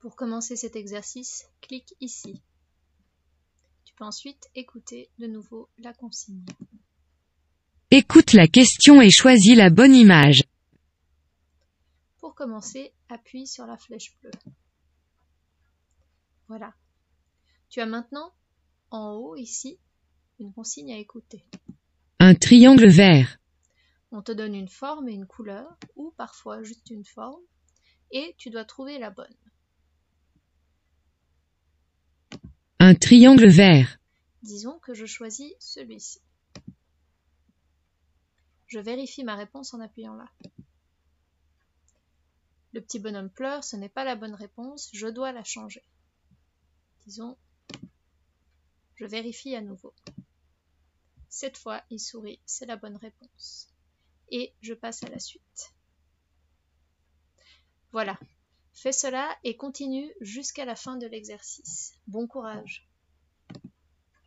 Pour commencer cet exercice, clique ici. Tu peux ensuite écouter de nouveau la consigne. Écoute la question et choisis la bonne image. Pour commencer, appuie sur la flèche bleue. Voilà. Tu as maintenant, en haut ici, une consigne à écouter. Un triangle vert. On te donne une forme et une couleur, ou parfois juste une forme, et tu dois trouver la bonne. Triangle vert. Disons que je choisis celui-ci. Je vérifie ma réponse en appuyant là. Le petit bonhomme pleure, ce n'est pas la bonne réponse, je dois la changer. Disons, je vérifie à nouveau. Cette fois, il sourit, c'est la bonne réponse. Et je passe à la suite. Voilà, Fais cela et continue jusqu'à la fin de l'exercice. Bon courage